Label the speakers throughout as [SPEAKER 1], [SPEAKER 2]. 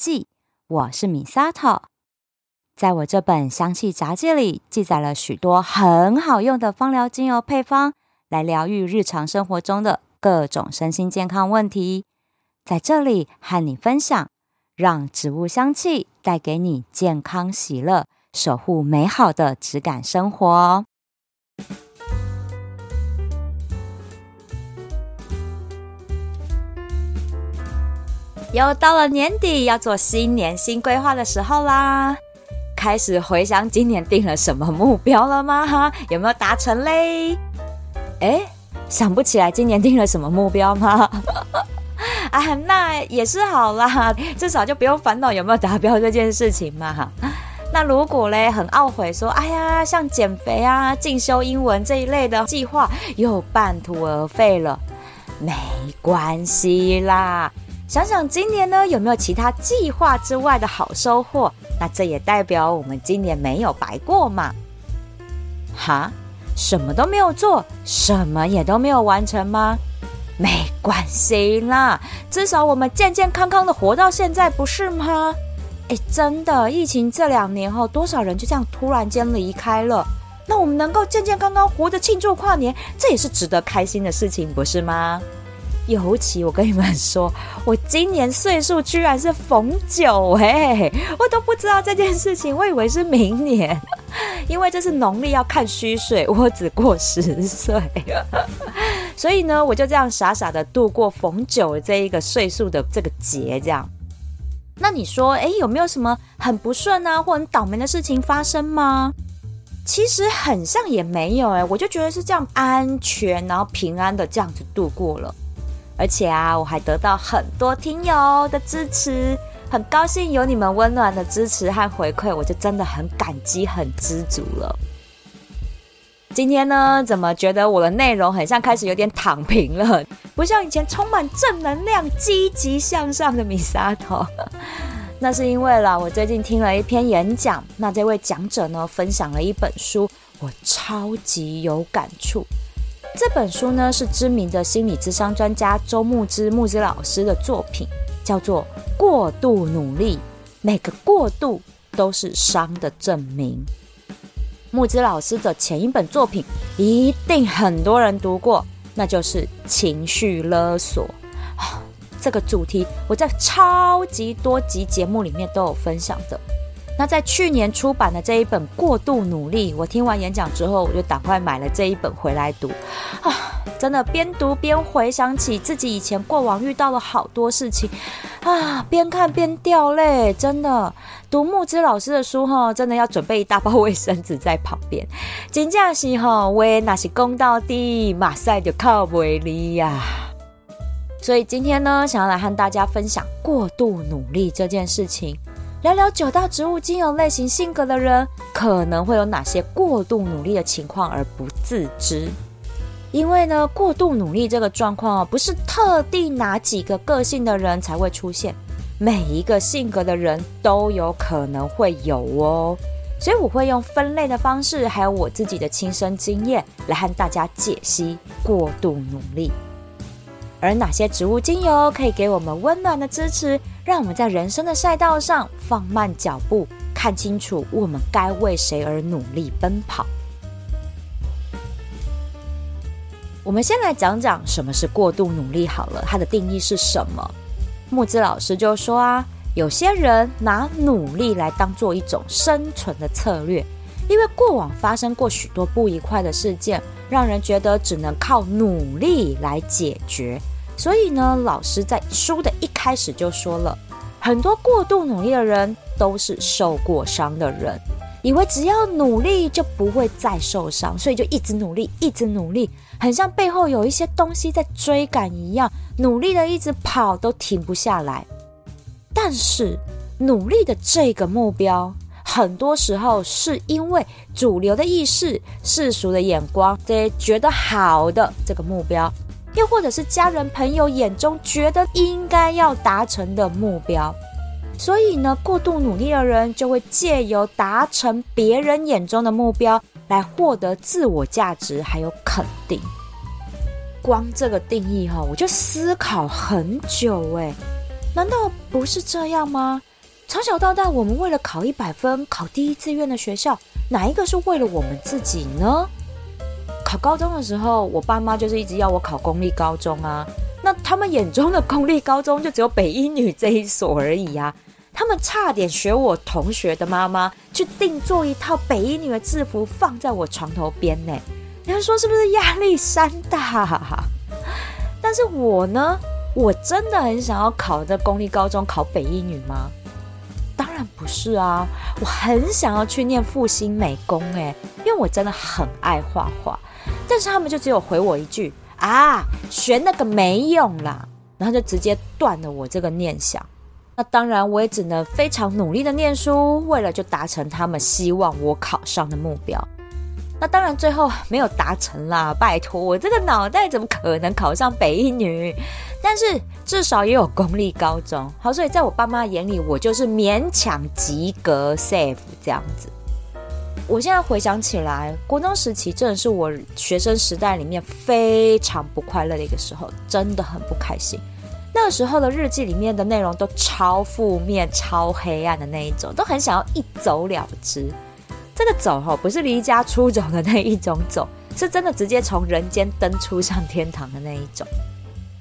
[SPEAKER 1] 记》，我是米萨托。在我这本香气杂记里，记载了许多很好用的芳疗精油配方，来疗愈日常生活中的各种身心健康问题。在这里和你分享，让植物香气带给你健康喜乐，守护美好的质感生活。又到了年底，要做新年新规划的时候啦！开始回想今年定了什么目标了吗？有没有达成嘞？哎，想不起来今年定了什么目标吗？啊，那也是好啦，至少就不用烦恼有没有达标这件事情嘛。那如果嘞很懊悔说，哎呀，像减肥啊、进修英文这一类的计划又半途而废了，没关系啦。想想今年呢，有没有其他计划之外的好收获？那这也代表我们今年没有白过嘛？哈，什么都没有做，什么也都没有完成吗？没关系啦，至少我们健健康康的活到现在，不是吗？哎，真的，疫情这两年后，多少人就这样突然间离开了？那我们能够健健康康活着庆祝跨年，这也是值得开心的事情，不是吗？尤其我跟你们说，我今年岁数居然是逢九哎，我都不知道这件事情，我以为是明年，因为这是农历要看虚岁，我只过十岁，所以呢，我就这样傻傻的度过逢九这一个岁数的这个节，这样。那你说，哎，有没有什么很不顺啊，或很倒霉的事情发生吗？其实很像也没有哎，我就觉得是这样安全，然后平安的这样子度过了。而且啊，我还得到很多听友的支持，很高兴有你们温暖的支持和回馈，我就真的很感激、很知足了。今天呢，怎么觉得我的内容很像开始有点躺平了，不像以前充满正能量、积极向上的米沙头？那是因为啦，我最近听了一篇演讲，那这位讲者呢，分享了一本书，我超级有感触。这本书呢，是知名的心理智商专家周慕姿慕姿老师的作品，叫做《过度努力》，每个过度都是伤的证明。木之老师的前一本作品一定很多人读过，那就是《情绪勒索》。这个主题我在超级多集节目里面都有分享的。那在去年出版的这一本《过度努力》，我听完演讲之后，我就赶快买了这一本回来读啊！真的边读边回想起自己以前过往遇到了好多事情啊，边看边掉泪。真的，读木之老师的书哈，真的要准备一大包卫生纸在旁边。真正是哈，话那是公道的，马赛就靠不离呀。所以今天呢，想要来和大家分享过度努力这件事情。聊聊九大植物精油类型性格的人可能会有哪些过度努力的情况而不自知？因为呢，过度努力这个状况啊，不是特定哪几个个性的人才会出现，每一个性格的人都有可能会有哦。所以我会用分类的方式，还有我自己的亲身经验来和大家解析过度努力。而哪些植物精油可以给我们温暖的支持，让我们在人生的赛道上放慢脚步，看清楚我们该为谁而努力奔跑。我们先来讲讲什么是过度努力好了，它的定义是什么？木子老师就说啊，有些人拿努力来当做一种生存的策略，因为过往发生过许多不愉快的事件，让人觉得只能靠努力来解决。所以呢，老师在书的一开始就说了，很多过度努力的人都是受过伤的人，以为只要努力就不会再受伤，所以就一直努力，一直努力，很像背后有一些东西在追赶一样，努力的一直跑都停不下来。但是努力的这个目标，很多时候是因为主流的意识、世俗的眼光，这觉得好的这个目标。又或者是家人朋友眼中觉得应该要达成的目标，所以呢，过度努力的人就会借由达成别人眼中的目标来获得自我价值还有肯定。光这个定义哈，我就思考很久诶，难道不是这样吗？从小到大，我们为了考一百分，考第一志愿的学校，哪一个是为了我们自己呢？考高中的时候，我爸妈就是一直要我考公立高中啊。那他们眼中的公立高中就只有北一女这一所而已啊。他们差点学我同学的妈妈去定做一套北一女的制服放在我床头边呢。你们说是不是压力山大？但是我呢，我真的很想要考这公立高中考北一女吗？当然不是啊！我很想要去念复兴美工，哎，因为我真的很爱画画。但是他们就只有回我一句：“啊，学那个没用啦。”然后就直接断了我这个念想。那当然，我也只能非常努力的念书，为了就达成他们希望我考上的目标。那当然最后没有达成啦！拜托，我这个脑袋怎么可能考上北一女？但是至少也有公立高中，好，所以在我爸妈眼里，我就是勉强及格，safe 这样子。我现在回想起来，国中时期真的是我学生时代里面非常不快乐的一个时候，真的很不开心。那个时候的日记里面的内容都超负面、超黑暗的那一种，都很想要一走了之。这个走哈，不是离家出走的那一种走，是真的直接从人间登出上天堂的那一种。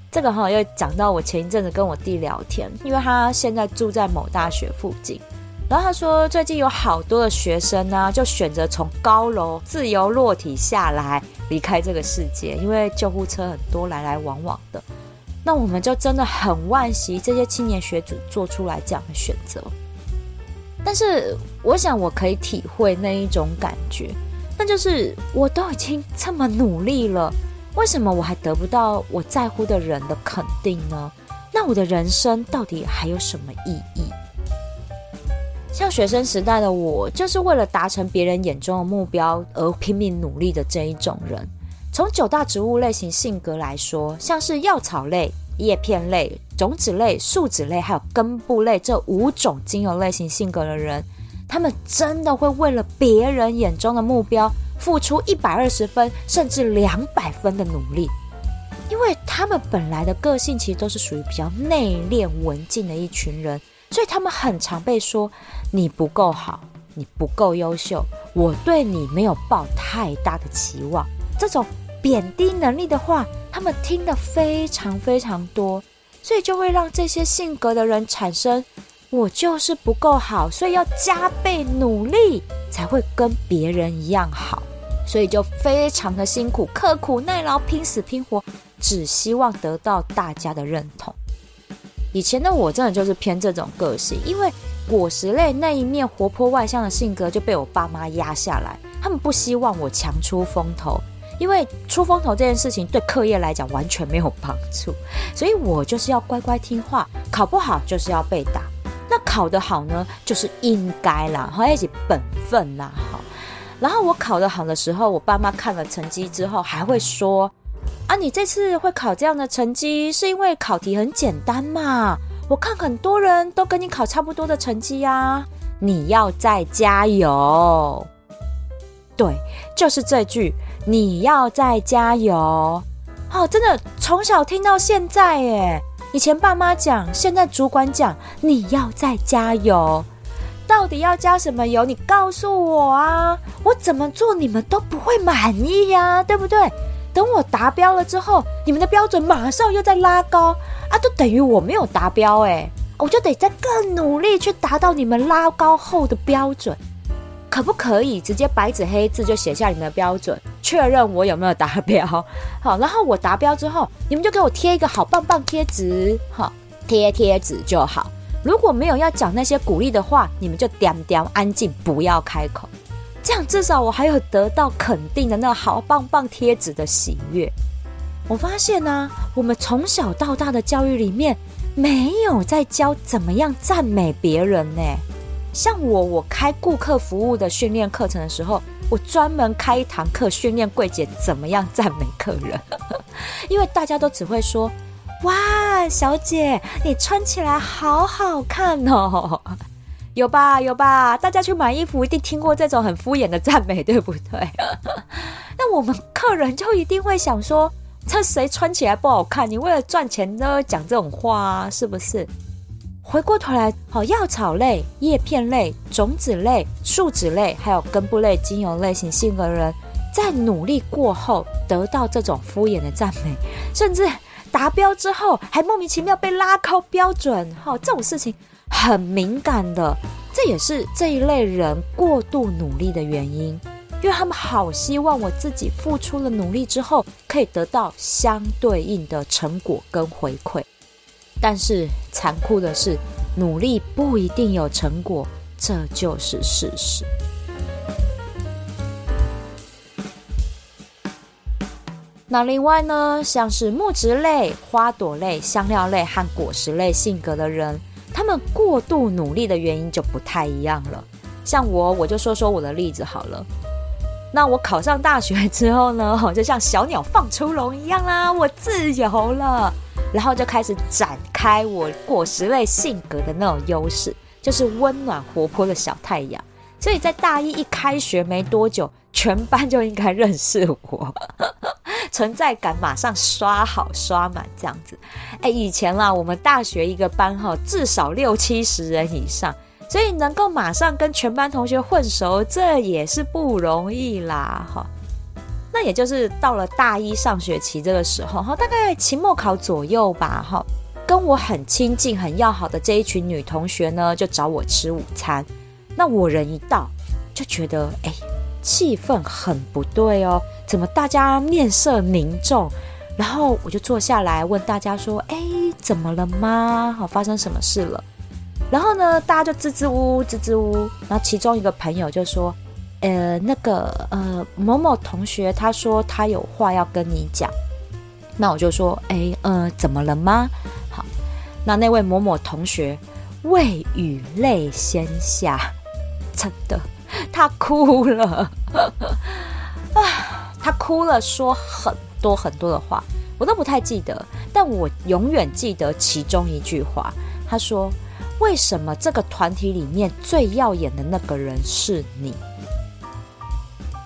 [SPEAKER 1] 这个哈又讲到我前一阵子跟我弟聊天，因为他现在住在某大学附近，然后他说最近有好多的学生呢，就选择从高楼自由落体下来离开这个世界，因为救护车很多来来往往的。那我们就真的很惋惜这些青年学子做出来这样的选择。但是我想我可以体会那一种感觉，那就是我都已经这么努力了。为什么我还得不到我在乎的人的肯定呢？那我的人生到底还有什么意义？像学生时代的我，就是为了达成别人眼中的目标而拼命努力的这一种人。从九大植物类型性格来说，像是药草类、叶片类、种子类、树脂类，还有根部类这五种精油类型性格的人，他们真的会为了别人眼中的目标。付出一百二十分甚至两百分的努力，因为他们本来的个性其实都是属于比较内敛文静的一群人，所以他们很常被说你不够好，你不够优秀，我对你没有抱太大的期望。这种贬低能力的话，他们听得非常非常多，所以就会让这些性格的人产生我就是不够好，所以要加倍努力才会跟别人一样好。所以就非常的辛苦，刻苦耐劳，拼死拼活，只希望得到大家的认同。以前的我真的就是偏这种个性，因为果实类那一面活泼外向的性格就被我爸妈压下来，他们不希望我强出风头，因为出风头这件事情对课业来讲完全没有帮助，所以我就是要乖乖听话，考不好就是要被打，那考得好呢，就是应该啦，好，一起本分啦，好。然后我考得好的时候，我爸妈看了成绩之后还会说：“啊，你这次会考这样的成绩，是因为考题很简单嘛？我看很多人都跟你考差不多的成绩呀，你要再加油。”对，就是这句“你要再加油”。哦，真的从小听到现在，耶，以前爸妈讲，现在主管讲，你要再加油。到底要加什么油？你告诉我啊！我怎么做你们都不会满意呀，对不对？等我达标了之后，你们的标准马上又在拉高啊，都等于我没有达标哎，我就得再更努力去达到你们拉高后的标准，可不可以直接白纸黑字就写下你们的标准，确认我有没有达标？好，然后我达标之后，你们就给我贴一个好棒棒贴纸，好，贴贴纸就好。如果没有要讲那些鼓励的话，你们就点点安静，不要开口。这样至少我还有得到肯定的那好棒棒贴纸的喜悦。我发现呢、我们从小到大的教育里面没有在教怎么样赞美别人呢。像我，我开顾客服务的训练课程的时候，我专门开一堂课训练柜姐怎么样赞美客人，因为大家都只会说。哇，小姐，你穿起来好好看哦！有吧，有吧？大家去买衣服一定听过这种很敷衍的赞美，对不对？那我们客人就一定会想说，这谁穿起来不好看？你为了赚钱都讲这种话，是不是？回过头来，好，药草类、叶片类、种子类、树脂类，还有根部类、精油类型性格的人，在努力过后得到这种敷衍的赞美，甚至达标之后还莫名其妙被拉高标准，哈，这种事情很敏感的。这也是这一类人过度努力的原因，因为他们好希望我自己付出了努力之后，可以得到相对应的成果跟回馈。但是残酷的是，努力不一定有成果，这就是事实。那另外呢，像是木质类、花朵类、香料类和果实类性格的人，他们过度努力的原因就不太一样了。像我，我就说说我的例子好了。那我考上大学之后呢，就像小鸟放出笼一样啦，我自由了。然后就开始展开我果实类性格的那种优势，就是温暖活泼的小太阳。所以在大一一开学没多久，全班就应该认识我，存在感马上刷好刷满这样子。哎，以前啦，我们大学一个班哈，至少六七十人以上，所以能够马上跟全班同学混熟，这也是不容易啦哈。那也就是到了大一上学期这个时候哈，大概期末考左右吧哈，跟我很亲近、很要好的这一群女同学呢，就找我吃午餐。那我人一到，就觉得哎，气氛很不对哦，怎么大家面色凝重？然后我就坐下来问大家说：“哎，怎么了吗？好，发生什么事了？”然后呢，大家就支支吾吾、支支吾。然后其中一个朋友就说。呃，那个呃，某某同学他说他有话要跟你讲，那我就说，哎，呃，怎么了吗？好，那那位某某同学未雨泪先下，真的，他哭了，他哭了，说很多很多的话，我都不太记得，但我永远记得其中一句话，他说：“为什么这个团体里面最耀眼的那个人是你？”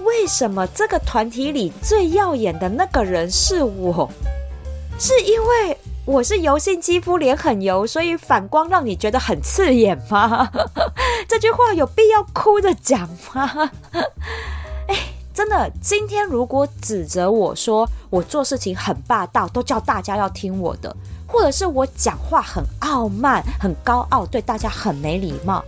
[SPEAKER 1] 为什么这个团体里最耀眼的那个人是我？是因为我是油性肌肤，脸很油，所以反光让你觉得很刺眼吗？这句话有必要哭着讲吗？哎，真的，今天如果指责我说我做事情很霸道，都叫大家要听我的，或者是我讲话很傲慢、很高傲，对大家很没礼貌。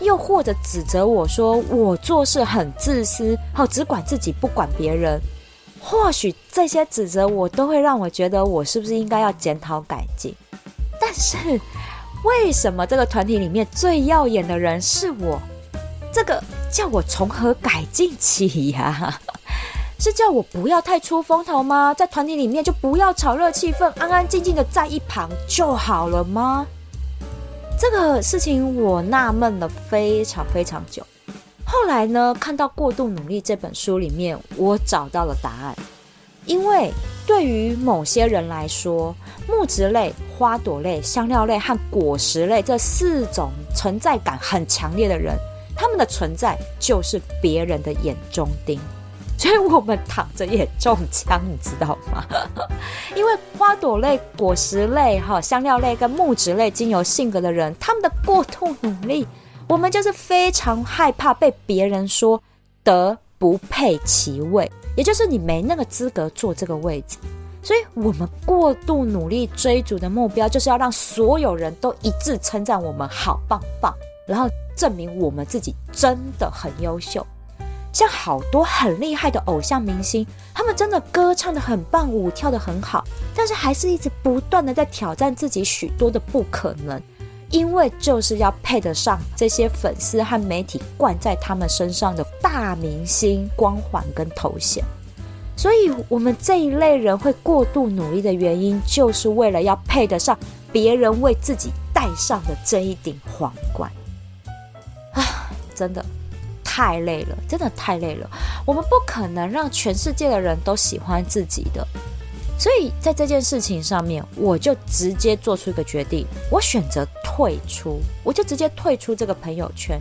[SPEAKER 1] 又或者指责我说我做事很自私，好只管自己不管别人。或许这些指责我都会让我觉得我是不是应该要检讨改进。但是为什么这个团体里面最耀眼的人是我？这个叫我从何改进起呀？是叫我不要太出风头吗？在团体里面就不要炒热气氛，安安静静的在一旁就好了吗？这个事情我纳闷了非常非常久，后来呢，看到《过度努力》这本书里面，我找到了答案。因为对于某些人来说，木质类、花朵类、香料类和果实类这四种存在感很强烈的人，他们的存在就是别人的眼中钉。所以我们躺着也中枪，你知道吗？因为花朵类、果实类、哈香料类跟木质类精油性格的人，他们的过度努力，我们就是非常害怕被别人说德不配其位，也就是你没那个资格坐这个位置。所以我们过度努力追逐的目标，就是要让所有人都一致称赞我们好棒棒，然后证明我们自己真的很优秀。像好多很厉害的偶像明星，他们真的歌唱得很棒，舞跳得很好，但是还是一直不断地在挑战自己许多的不可能，因为就是要配得上这些粉丝和媒体灌在他们身上的大明星光环跟头衔。所以，我们这一类人会过度努力的原因，就是为了要配得上别人为自己戴上的这一顶皇冠。真的。太累了，真的太累了。我们不可能让全世界的人都喜欢自己的，所以在这件事情上面，我就直接做出一个决定，我选择退出，我就直接退出这个朋友圈，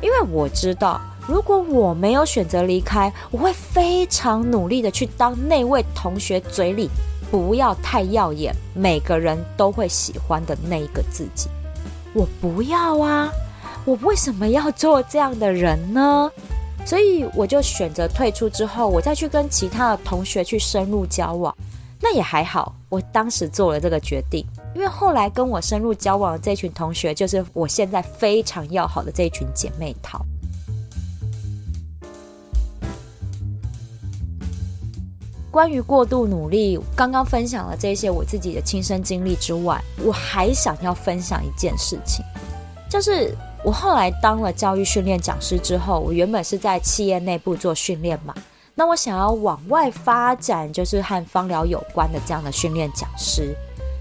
[SPEAKER 1] 因为我知道，如果我没有选择离开，我会非常努力的去当那位同学嘴里不要太耀眼，每个人都会喜欢的那一个自己。我不要啊！我为什么要做这样的人呢？所以我就选择退出之后，我再去跟其他的同学去深入交往。那也还好，我当时做了这个决定，因为后来跟我深入交往的这群同学，就是我现在非常要好的这一群姐妹淘。关于过度努力，刚刚分享了这些我自己的亲身经历之外，我还想要分享一件事情，就是我后来当了教育训练讲师之后，我原本是在企业内部做训练嘛，那我想要往外发展，就是和芳疗有关的这样的训练讲师。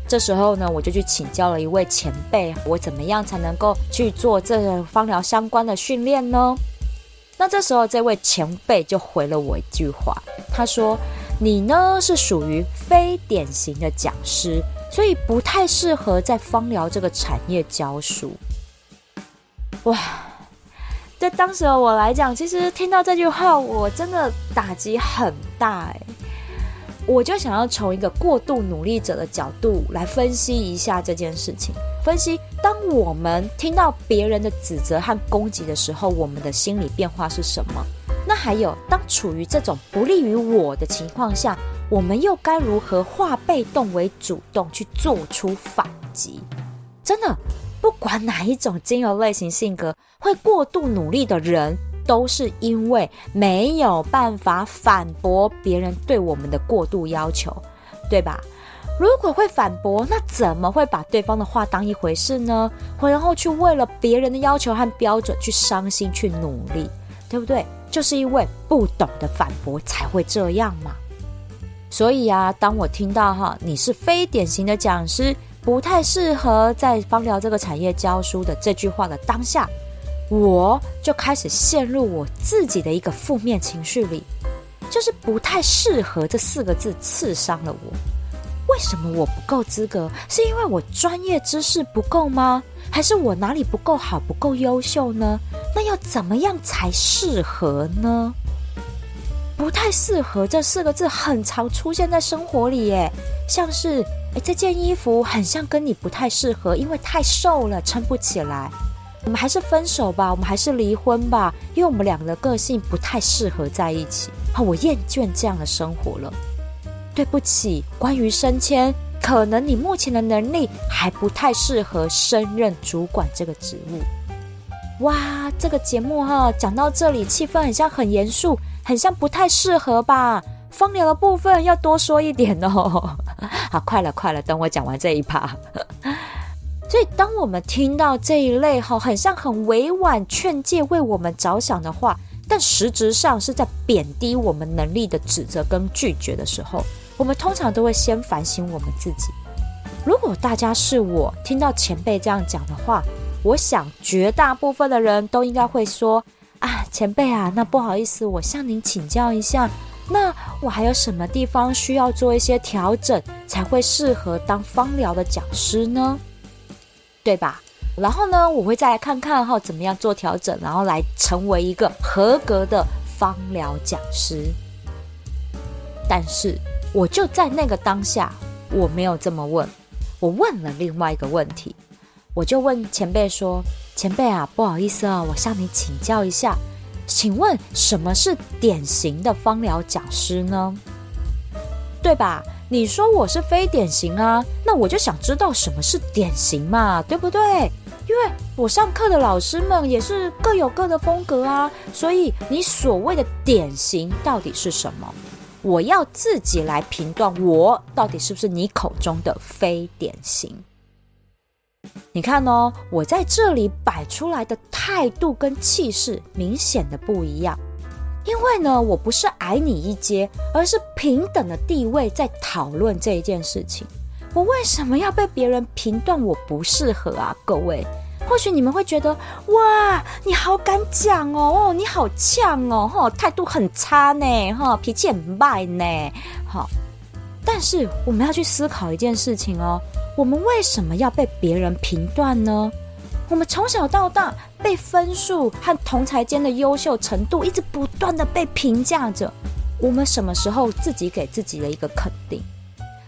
[SPEAKER 1] 这时候呢，我就去请教了一位前辈，我怎么样才能够去做这个芳疗相关的训练呢？那这时候，这位前辈就回了我一句话，他说。你呢，是属于非典型的讲师，所以不太适合在芳疗这个产业教书。哇，对当时的我来讲，其实听到这句话，我真的打击很大哎。我就想要从一个过度努力者的角度来分析一下这件事情，分析当我们听到别人的指责和攻击的时候，我们的心理变化是什么？那还有，当处于这种不利于我的情况下，我们又该如何化被动为主动去做出反击？真的，不管哪一种精油类型性格会过度努力的人，都是因为没有办法反驳别人对我们的过度要求，对吧？如果会反驳，那怎么会把对方的话当一回事呢？然后去为了别人的要求和标准去伤心去努力，对不对？就是因为不懂得反驳才会这样嘛，所以啊，当我听到哈你是非典型的讲师，不太适合在芳疗这个产业教书的这句话的当下，我就开始陷入我自己的一个负面情绪里，就是不太适合这四个字刺伤了我。为什么我不够资格？是因为我专业知识不够吗？还是我哪里不够好、不够优秀呢？那要怎么样才适合呢？不太适合这四个字很常出现在生活里耶，像是诶，这件衣服很像跟你不太适合，因为太瘦了，撑不起来。我们还是分手吧，我们还是离婚吧，因为我们两个个性不太适合在一起。啊，我厌倦这样的生活了。对不起，关于升迁。可能你目前的能力还不太适合升任主管这个职务。哇，这个节目哈讲到这里，气氛很像很严肃，很像不太适合吧？芳疗的部分要多说一点哦。好，快了，快了，等我讲完这一趴。所以，当我们听到这一类哈，很像很委婉劝诫、为我们着想的话，但实质上是在贬低我们能力的指责跟拒绝的时候。我们通常都会先反省我们自己。如果大家是我，听到前辈这样讲的话，我想绝大部分的人都应该会说：“啊，前辈啊，那不好意思，我向您请教一下，那我还有什么地方需要做一些调整，才会适合当芳疗的讲师呢？对吧？然后呢，我会再来看看哈，怎么样做调整，然后来成为一个合格的芳疗讲师。但是。我就在那个当下，我没有这么问，我问了另外一个问题，我就问前辈说：“前辈啊，不好意思啊，我向你请教一下，请问什么是典型的芳疗讲师呢？对吧？你说我是非典型啊，那我就想知道什么是典型嘛，对不对？因为我上课的老师们也是各有各的风格啊，所以你所谓的典型到底是什么？”我要自己来评断，我到底是不是你口中的非典型？你看哦，我在这里摆出来的态度跟气势明显的不一样。因为呢，我不是矮你一阶，而是平等的地位在讨论这一件事情。我为什么要被别人评断我不适合啊？各位。或许你们会觉得，哇，你好敢讲哦，你好呛哦，哈，态度很差呢，哈，脾气很坏呢，好。但是我们要去思考一件事情哦，我们为什么要被别人评断呢？我们从小到大被分数和同才间的优秀程度一直不断的被评价着，我们什么时候自己给自己的一个肯定？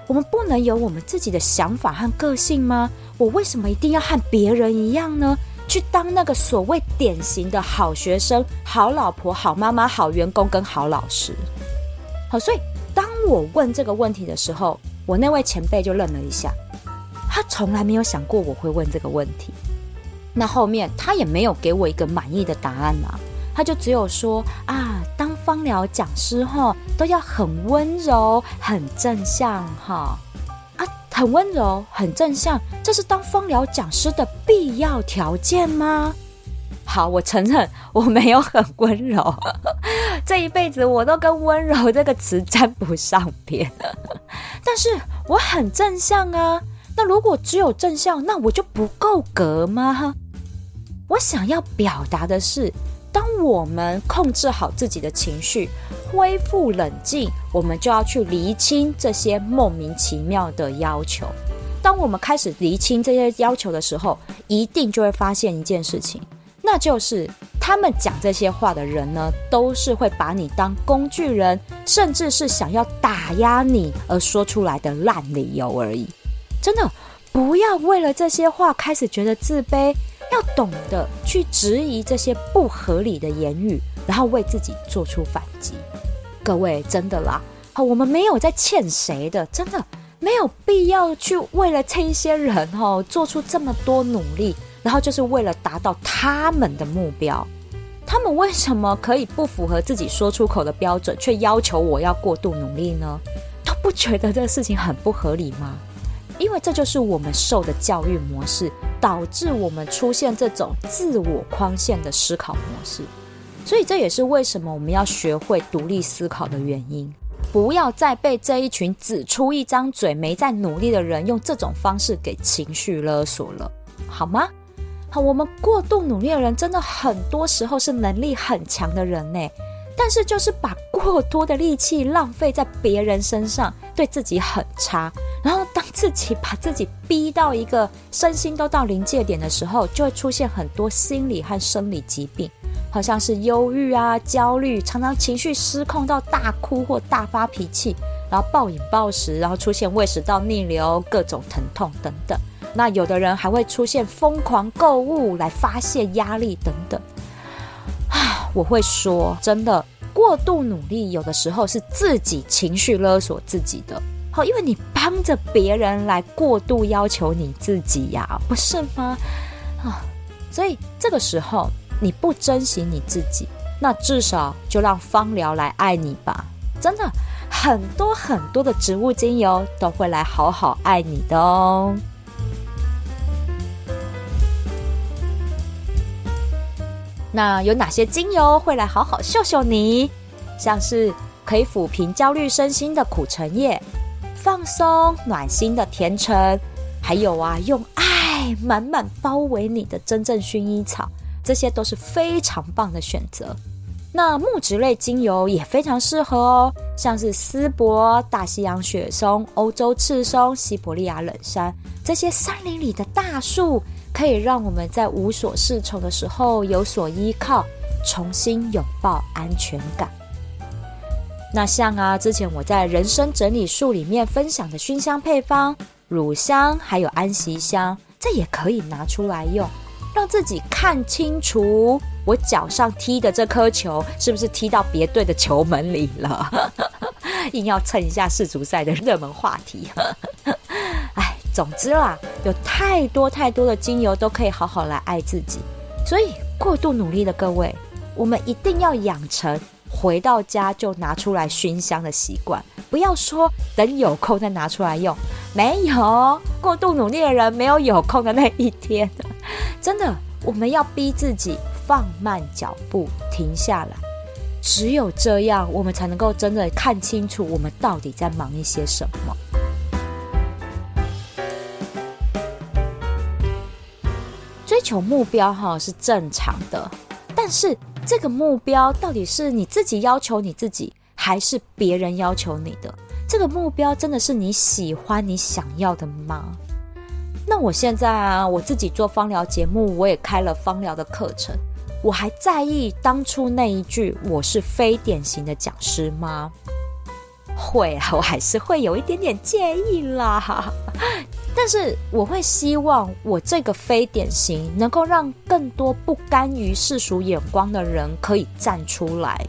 [SPEAKER 1] 我们不能有我们自己的想法和个性吗？我为什么一定要和别人一样呢？去当那个所谓典型的好学生、好老婆、好妈妈、好员工跟好老师。好，所以当我问这个问题的时候，我那位前辈就愣了一下，他从来没有想过我会问这个问题。那后面他也没有给我一个满意的答案啊，他就只有说啊，当芳疗讲师哈，都要很温柔、很正向哈。很温柔，很正向，这是当芳疗讲师的必要条件吗？好，我承认我没有很温柔，这一辈子我都跟温柔这个词沾不上边。但是我很正向啊，那如果只有正向，那我就不够格吗？我想要表达的是，当我们控制好自己的情绪，恢复冷静，我们就要去厘清这些莫名其妙的要求。当我们开始厘清这些要求的时候，一定就会发现一件事情，那就是他们讲这些话的人呢，都是会把你当工具人，甚至是想要打压你而说出来的烂理由而已。真的，不要为了这些话开始觉得自卑，要懂得去质疑这些不合理的言语，然后为自己做出反击。各位，真的啦，好，我们没有在欠谁的，真的没有必要去为了这一些人哦做出这么多努力，然后就是为了达到他们的目标。他们为什么可以不符合自己说出口的标准，却要求我要过度努力呢？都不觉得这个事情很不合理吗？因为这就是我们受的教育模式，导致我们出现这种自我框限的思考模式。所以这也是为什么我们要学会独立思考的原因，不要再被这一群只出一张嘴、没在努力的人用这种方式给情绪勒索了，好吗？好，我们过度努力的人真的很多时候是能力很强的人呢，但是就是把过多的力气浪费在别人身上，对自己很差。然后当自己把自己逼到一个身心都到临界点的时候，就会出现很多心理和生理疾病。好像是忧郁啊、焦虑，常常情绪失控到大哭或大发脾气，然后暴饮暴食，然后出现胃食道逆流、各种疼痛等等。那有的人还会出现疯狂购物来发泄压力等等。啊，我会说，真的，过度努力有的时候是自己情绪勒索自己的。好，因为你帮着别人来过度要求你自己呀，不是吗？啊，所以这个时候。你不珍惜你自己，那至少就让芳疗来爱你吧。真的，很多很多的植物精油都会来好好爱你的哦。那有哪些精油会来好好秀秀你？像是可以抚平焦虑身心的苦橙叶，放松暖心的甜橙，还有啊，用爱满满包围你的真正薰衣草。这些都是非常棒的选择。那木质类精油也非常适合哦，像是丝柏、大西洋雪松、欧洲赤松、西伯利亚冷杉这些山林里的大树，可以让我们在无所适从的时候有所依靠，重新拥抱安全感。那像啊，之前我在人生整理术里面分享的熏香配方，乳香还有安息香，这也可以拿出来用。让自己看清楚，我脚上踢的这颗球是不是踢到别队的球门里了？硬要蹭一下世足赛的热门话题。总之啦，有太多太多的精油都可以好好来爱自己。所以，过度努力的各位，我们一定要养成回到家就拿出来熏香的习惯，不要说等有空再拿出来用。没有，过度努力的人没有有空的那一天。真的，我们要逼自己放慢脚步，停下来。只有这样，我们才能够真的看清楚我们到底在忙一些什么。求目标哈是正常的，但是这个目标到底是你自己要求你自己，还是别人要求你的？这个目标真的是你喜欢、你想要的吗？那我现在啊，我自己做芳疗节目，我也开了芳疗的课程，我还在意当初那一句“我是非典型的讲师”吗？会啊，我还是会有一点点介意啦。但是我会希望我这个非典型能够让更多不甘于世俗眼光的人可以站出来。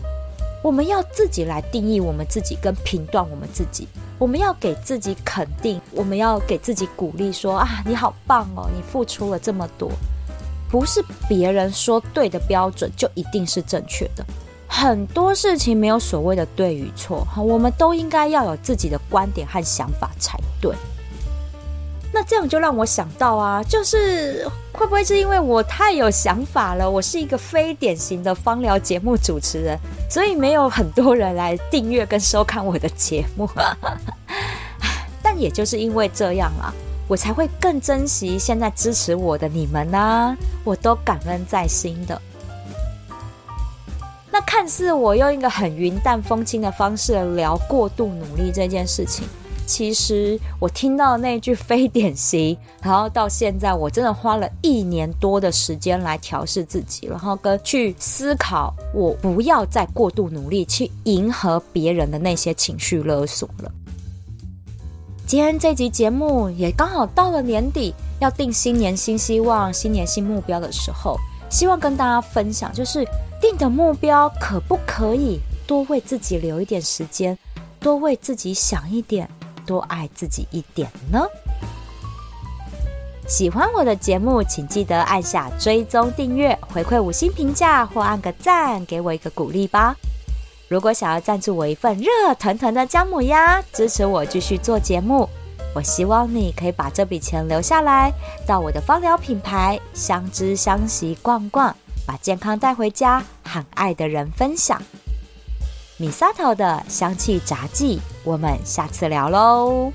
[SPEAKER 1] 我们要自己来定义我们自己，跟评断我们自己。我们要给自己肯定，我们要给自己鼓励说，啊，你好棒哦，你付出了这么多。不是别人说对的标准就一定是正确的。很多事情没有所谓的对与错，我们都应该要有自己的观点和想法才对。这样就让我想到啊，就是会不会是因为我太有想法了？我是一个非典型的芳疗节目主持人，所以没有很多人来订阅跟收看我的节目。但也就是因为这样啊，我才会更珍惜现在支持我的你们啊，我都感恩在心的。那看似我用一个很云淡风轻的方式聊过度努力这件事情。其实我听到那句非典型，然后到现在我真的花了一年多的时间来调试自己，然后跟去思考，我不要再过度努力去迎合别人的那些情绪勒索了。今天这集节目也刚好到了年底，要定新年新希望、新年新目标的时候，希望跟大家分享，就是定的目标可不可以多为自己留一点时间，多为自己想一点。多爱自己一点呢？喜欢我的节目，请记得按下追踪订阅，回馈五星评价或按个赞，给我一个鼓励吧。如果想要赞助我一份热腾腾的姜母鸭，支持我继续做节目，我希望你可以把这笔钱留下来，到我的芳疗品牌相知香息逛逛，把健康带回家，和爱的人分享。米萨头的香气杂记，我们下次聊喽。